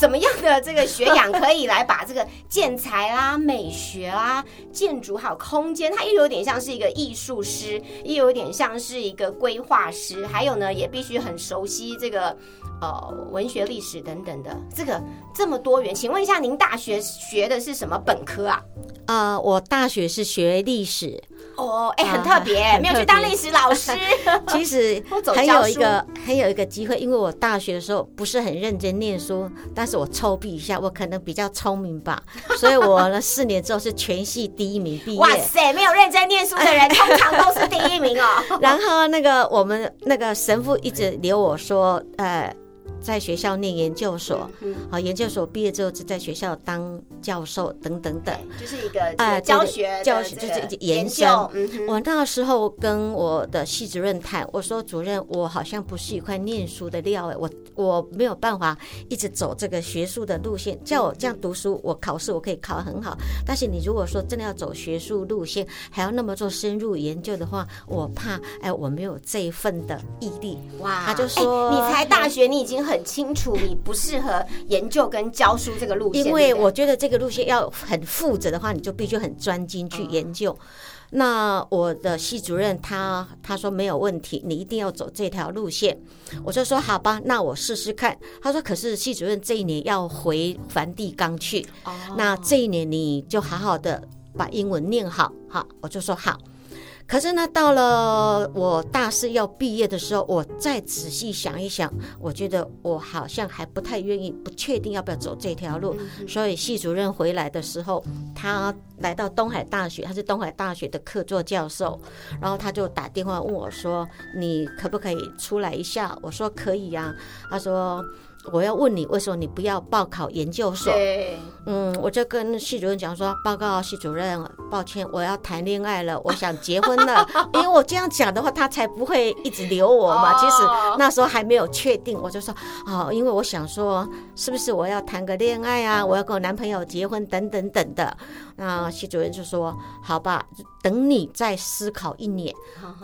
什么样的这个学养可以来把这个建材啦、美学啦、建筑还有空间，它又有点像是一个艺术师，又有点像是一个规划师，还有呢，也必须很熟悉这个呃文学历史等等的。这个这么多元，请问一下，您大学学的是什么本科啊？呃、我大学是学历史，哦，哎，很啊特别，没有去当历史老师。其实 我走还有一个还有一个机会，因为我大学的时候不是很认真念书，但是我抽避一下，我可能比较聪明吧，所以我呢四年之后是全系第一名毕业。哇塞，没有认真念书的人，通常都是第一名哦。然后那个我们那个神父一直留我说，呃，在学校念研究所，嗯好，研究所毕业之后就在学校当教授等等等。就是一个教学的教学就是研研究我那时候跟我的系主任谈，我说主任，我好像不是一块念书的料哎，我我没有办法一直走这个学术的路线，叫我这样读书，我考试我可以考得很好，但是你如果说真的要走学术路线，还要那么做深入研究的话，我怕哎我没有这一份的毅力。哇，他就说哎你才大学，你已经很清楚你不适合研究跟教书这个路线，因为我觉得这个路线要很负责的话，你就必须很专精去研究。那我的系主任他他说没有问题，你一定要走这条路线。我就说好吧，那我试试看。他说可是系主任这一年要回梵蒂冈去，哦那这一年你就好好的把英文念好，好，我就说好。可是呢，到了我大四要毕业的时候，我再仔细想一想，我觉得我好像还不太愿意，不确定要不要走这条路。所以系主任回来的时候，他来到东海大学，他是东海大学的客座教授，然后他就打电话问我说：“你可不可以出来一下？”我说：“可以呀、他说。我要问你，为什么你不要报考研究所？对，嗯，我就跟系主任讲说，报告系主任，抱歉，我要谈恋爱了，我想结婚了。因为我这样讲的话，他才不会一直留我嘛。哦其实那时候还没有确定，我就说，哦，因为我想说，是不是我要谈个恋爱啊？我要跟我男朋友结婚等等等的。那系主任就说，好吧，等你再思考一年，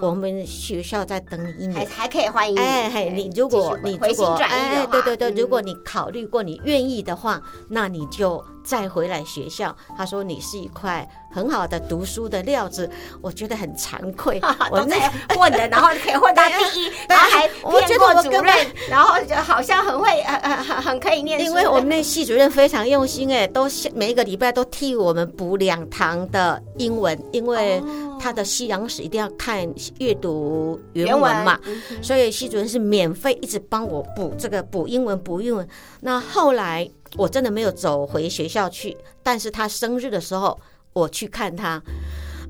我们学校再等你一还年。还可以欢迎你。哎嘿，你如果你如果哎，对对对，嗯如果你考虑过，你愿意的话，那你就再回来学校。他说你是一块很好的读书的料子，我觉得很惭愧。我都那在混的，然后可以混到第一，然后还我觉骗过得我根主任，然后就好像很会，呃呃很很可以念书。因为我们那系主任非常用心，哎，都每一个礼拜都替我们补两堂的英文，因为哦他的西洋史一定要看阅读原文嘛。所以系主任是免费一直帮我补这个补英文补英文。那后来我真的没有走回学校去，但是他生日的时候我去看他，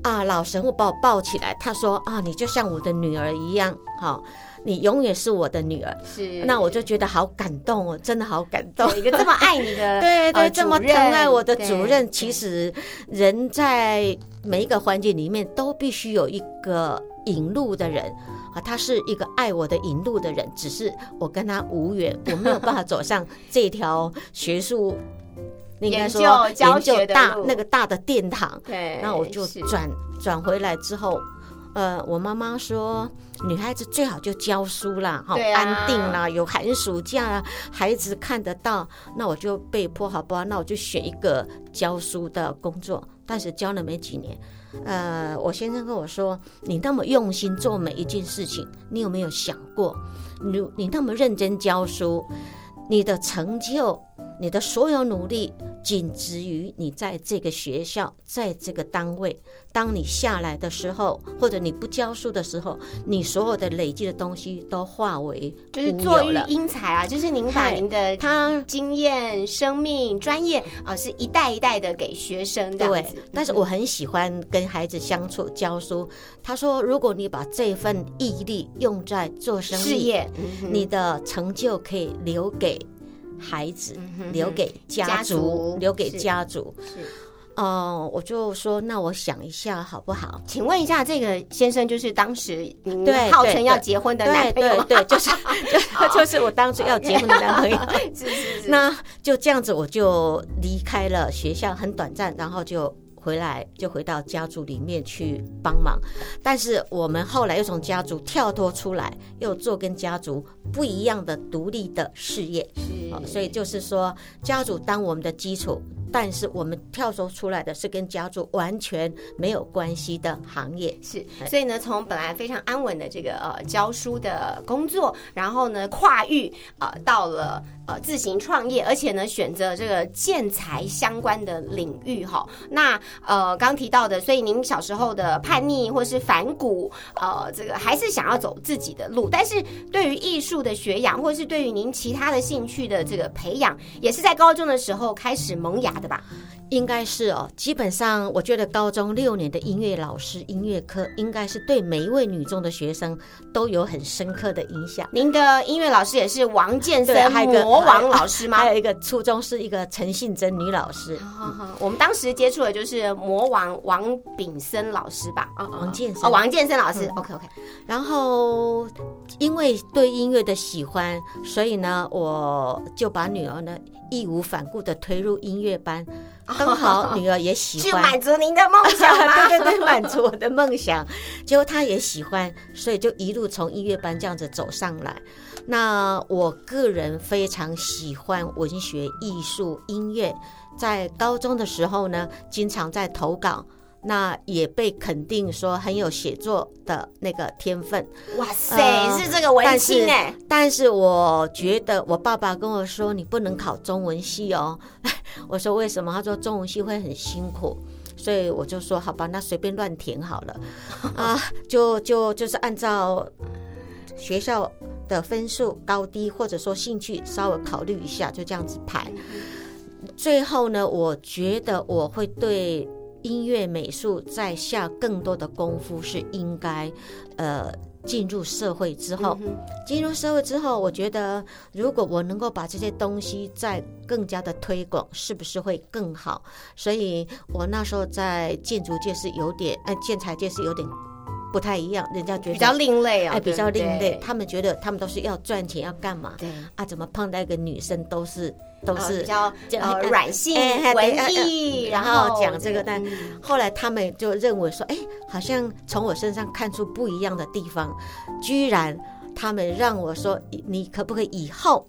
啊，老神父把我抱起来，他说啊，你就像我的女儿一样，好、你永远是我的女儿。是，那我就觉得好感动哦，真的好感动。一个这么爱你的，对对，呃这么疼爱我的主任，其实人在每一个环节里面都必须有一个引路的人啊，他是一个爱我的引路的人，只是我跟他无缘，我没有办法走上这条学术应该研说究研究大那个大的殿堂。对，那我就转转回来之后，呃，我妈妈说，女孩子最好就教书啦，哈、对啊安定啦，有寒暑假啦，孩子看得到。那我就被迫，好不好？那我就选一个教书的工作。但是教了没几年，呃，我先生跟我说，你那么用心做每一件事情，你有没有想过，你你那么认真教书，你的成就，你的所有努力，仅止于你在这个学校，在这个单位。当你下来的时候，或者你不教书的时候，你所有的累积的东西都化为就是做育。英才啊，就是您把您的他经验、生命、专业啊，是一代一代的给学生这样对但是我很喜欢跟孩子相处、教书。他说，如果你把这份毅力用在做生意事业，嗯你的成就可以留给孩子，嗯留给家家族族，留给家族。是。哦、我就说，那我想一下好不好？请问一下，这个先生就是当时您号称要结婚的男对朋友吗？对对，就是 就就是我当初要结婚的男朋友。是是是。那就这样子，我就离开了学校，很短暂，然后就回来，就回到家族里面去帮忙。但是我们后来又从家族跳脱出来，又做跟家族不一样的独立的事业。是哦所以就是说，家族当我们的基础，但是我们跳脱出来的是跟家族完全没有关系的行业。是，哎所以呢，从本来非常安稳的这个呃教书的工作，然后呢跨域呃到了呃自行创业，而且呢选择这个建材相关的领域哈。那呃刚提到的，所以您小时候的叛逆或是反骨，呃这个还是想要走自己的路，但是对于艺术的学养，或是对于您其他的兴趣的这个培养，也是在高中的时候开始萌芽的吧？应该是哦，基本上我觉得高中六年的音乐老师音乐课，应该是对每一位女中的学生都有很深刻的影响。您的音乐老师也是王建森对还有个魔王老师吗？还有一个初中是一个陈信珍女老师，好好好我们当时接触的就是魔王王炳生老师吧？哦王健森哦，王健生老师。OK OK，然后因为对音乐的喜欢，所以呢，我就把女儿呢义无反顾的推入音乐班，刚好女儿也喜去欢。满足您的梦想吗？对对对，满足我的梦想。结果她也喜欢，所以就一路从音乐班这样子走上来。那我个人非常喜欢文学、艺术、音乐，在高中的时候呢，经常在投稿。那也被肯定说很有写作的那个天分，哇塞，呃是这个文青哎，但是我觉得我爸爸跟我说你不能考中文系哦，我说为什么？他说中文系会很辛苦，所以我就说好吧，那随便乱填好了，啊，就就就是按照学校的分数高低或者说兴趣稍微考虑一下，就这样子排。最后呢，我觉得我会对音乐美术再下更多的功夫，是应该，呃。进入社会之后，嗯进入社会之后，我觉得如果我能够把这些东西再更加的推广，是不是会更好？所以我那时候在建筑界是有点，哎，建材界是有点不太一样，人家觉得比较另类啊，哎比较另类对，他们觉得他们都是要赚钱要干嘛？对，啊？怎么碰到一个女生都是都呃是比较软性哎文对艺，然后后讲这个，但嗯后来他们就认为说，哎，好像从我身上看出不一样的地方，居然他们让我说，你可不可以以后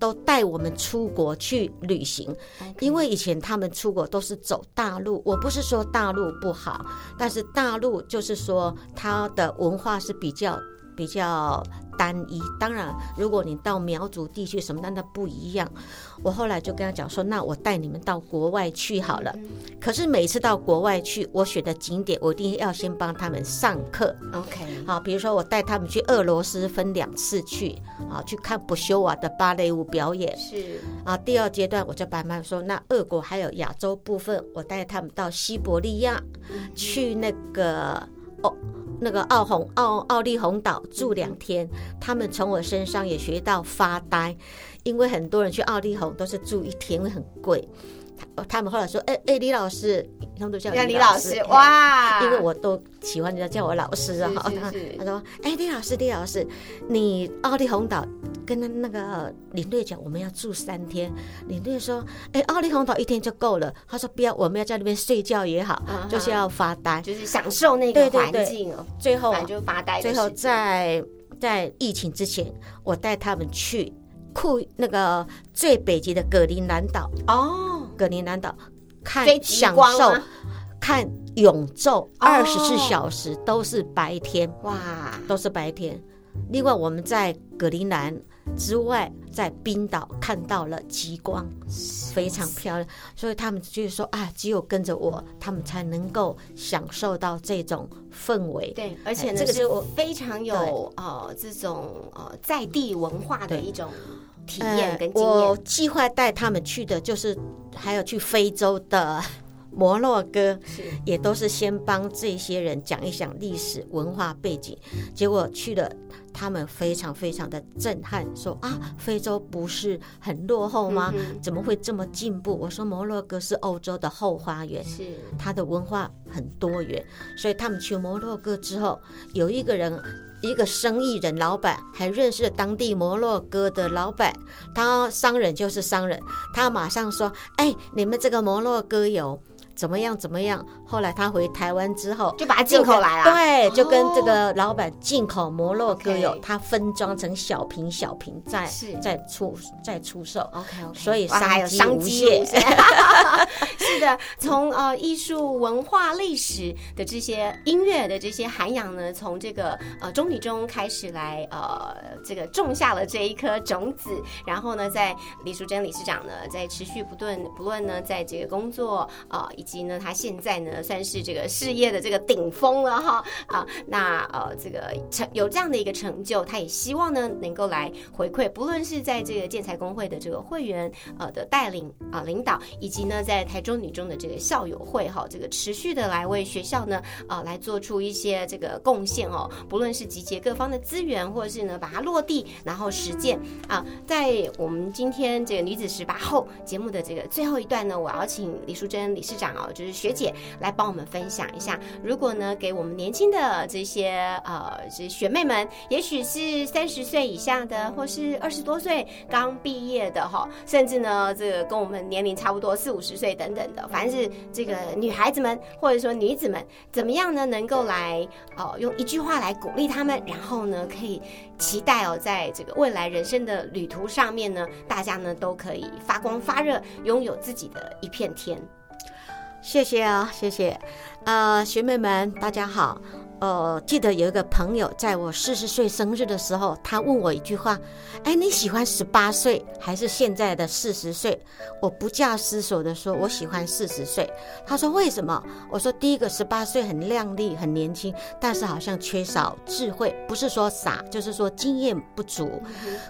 都带我们出国去旅行？因为以前他们出国都是走大陆，我不是说大陆不好，但是大陆就是说它的文化是比较比较单一。当然，如果你到苗族地区什么的，那不一样。我后来就跟他讲说，那我带你们到国外去好了。可是每次到国外去，我选的景点，我一定要先帮他们上课。OK，好，比如说我带他们去俄罗斯，分两次去，啊，去看不修瓦的芭蕾舞表演。是啊，第二阶段我就把他们说，那俄国还有亚洲部分，我带他们到西伯利亚，去那个哦。那个奥红奥奥利红岛住两天，他们从我身上也学到发呆，因为很多人去奥利红都是住一天会很贵，他他们后来说，哎、哎、李老师，他们都叫叫李老老师哎哇，因为我都喜欢人家叫我老师啊。他说：“哎、李老师，李老师，你奥利红岛跟那那个领队讲，我们要住三天。领队说：‘哎、奥利红岛一天就够了。’他说：‘不要，我们要在那边睡觉也好，就是要发呆。就是享受那个环境哦，最后就发呆最后在在疫情之前，我带他们去库那个最北极的格陵兰岛，哦，格陵兰岛看享受看永昼，二十四哦小时都是白天。”哇，都是白天。另外，我们在格陵兰之外，在冰岛看到了极光，非常漂亮。所以他们就是说啊，只有跟着我，他们才能够享受到这种氛围。对，而且呢，这个是我非常有对呃这种呃在地文化的一种体验呃跟经我。计划带他们去的就是还有去非洲的摩洛哥，是也都是先帮这些人讲一讲历史文化背景，结果去了。他们非常非常的震撼，说啊，非洲不是很落后吗？嗯怎么会这么进步？我说摩洛哥是欧洲的后花园，是它的文化很多元，所以他们去摩洛哥之后，有一个人，一个生意人老板，还认识了当地摩洛哥的老板。他商人就是商人，他马上说：“哎，你们这个摩洛哥油怎么样怎么样？”后来他回台湾之后。就把它进口来了。对，就跟这哦个老板进口摩洛哥油他分装成小瓶小瓶再是再出再出售。OK OK，所以哇还有商商机无限机无限。是的，从呃艺术、文化、历史的这些音乐的这些涵养呢，从这个呃中女中开始来呃这个种下了这一颗种子，然后呢，在李淑珍理事长呢，在持续不断不论呢，在这个工作呃以及及呢，他现在呢算是这个事业的这个顶峰了哈。啊、那呃这个成有这样的一个成就，他也希望呢能够来回馈，不论是在这个建材工会的这个会员呃的带领啊、领导，以及呢在台中女中的这个校友会哈，这个持续的来为学校呢啊来做出一些这个贡献哦，不论是集结各方的资源，或者是呢把它落地，然后实践啊，在我们今天这个女子十八后节目的这个最后一段呢，我要请李淑珍理事长哦，就是学姐来帮我们分享一下，如果呢给我们年轻的这些呃这学妹们，也许是三十岁以下的，或是二十多岁刚毕业的哈，甚至呢这个跟我们年龄差不多四五十岁等等的，凡是这个女孩子们或者说女子们，怎么样呢能够来呃用一句话来鼓励他们，然后呢可以期待哦，在这个未来人生的旅途上面呢，大家呢都可以发光发热，拥有自己的一片天。谢谢啊，谢谢。呃，学妹们，大家好。呃，记得有一个朋友在我四十岁生日的时候，他问我一句话：“哎，你喜欢十八岁还是现在的四十岁？”我不假思索的说：“我喜欢四十岁。”他说：“为什么？”我说：“第一个，十八岁很靓丽、很年轻，但是好像缺少智慧，不是说傻，就是说经验不足。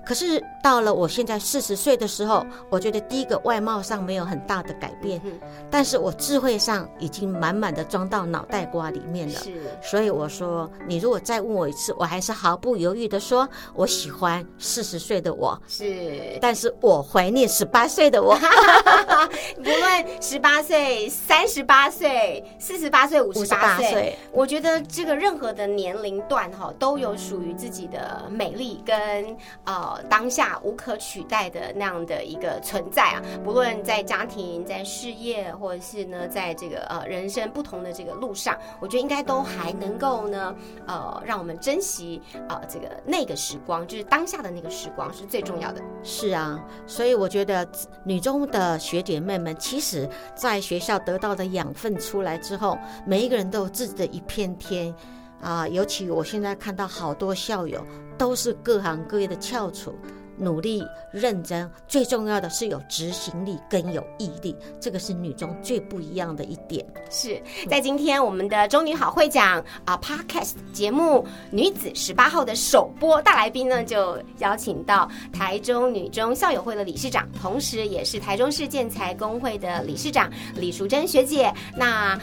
可是到了我现在四十岁的时候，我觉得第一个外貌上没有很大的改变，但是我智慧上已经满满的装到脑袋瓜里面了。是所以我说，你如果再问我一次，我还是毫不犹豫的说，我喜欢四十岁的我，是，但是我怀念十八岁的我。不论十八岁、三十八岁、四十八岁、五十八58岁岁，我觉得这个任何的年龄段哈，都有属于自己的美丽跟呃当下无可取代的那样的一个存在啊。不论在家庭、在事业，或者是呢，在这个呃人生不同的这个路上，我觉得应该都还能够后呢呃让我们珍惜呃这个那个时光，就是当下的那个时光是最重要的。是啊，所以我觉得女中的学姐妹们，其实在学校得到的养分出来之后，每一个人都有自己的一片天啊。尤其我现在看到好多校友都是各行各业的翘楚。努力认真，最重要的是有执行力跟有毅力，这个是女中最不一样的一点。是在今天我们的中女好会讲啊 Podcast 节目女子十八号的首播大来宾呢，就邀请到台中女中校友会的理事长，同时也是台中市建材工会的理事长李淑珍学姐。那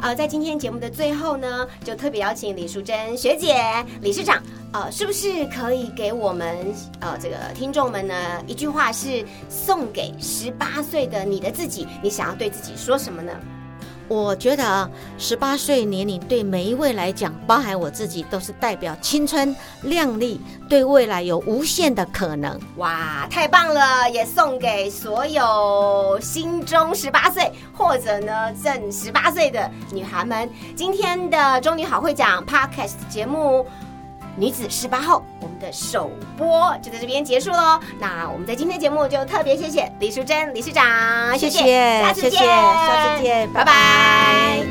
呃，在今天节目的最后呢，就特别邀请李淑珍学姐、理事长，呃，是不是可以给我们呃这个听众们呢一句话，是送给十八岁的你的自己，你想要对自己说什么呢？我觉得啊，十八岁年龄对每一位来讲，包含我自己，都是代表青春靓丽，对未来有无限的可能。哇，太棒了！也送给所有心中十八岁或者呢正十八岁的女孩们。今天的中女好会讲 Podcast 节目。女子十八号，我们的首播就在这边结束喽。那我们在今天节目就特别谢谢李淑珍理事长，谢谢，下次见，谢谢，下次见，拜拜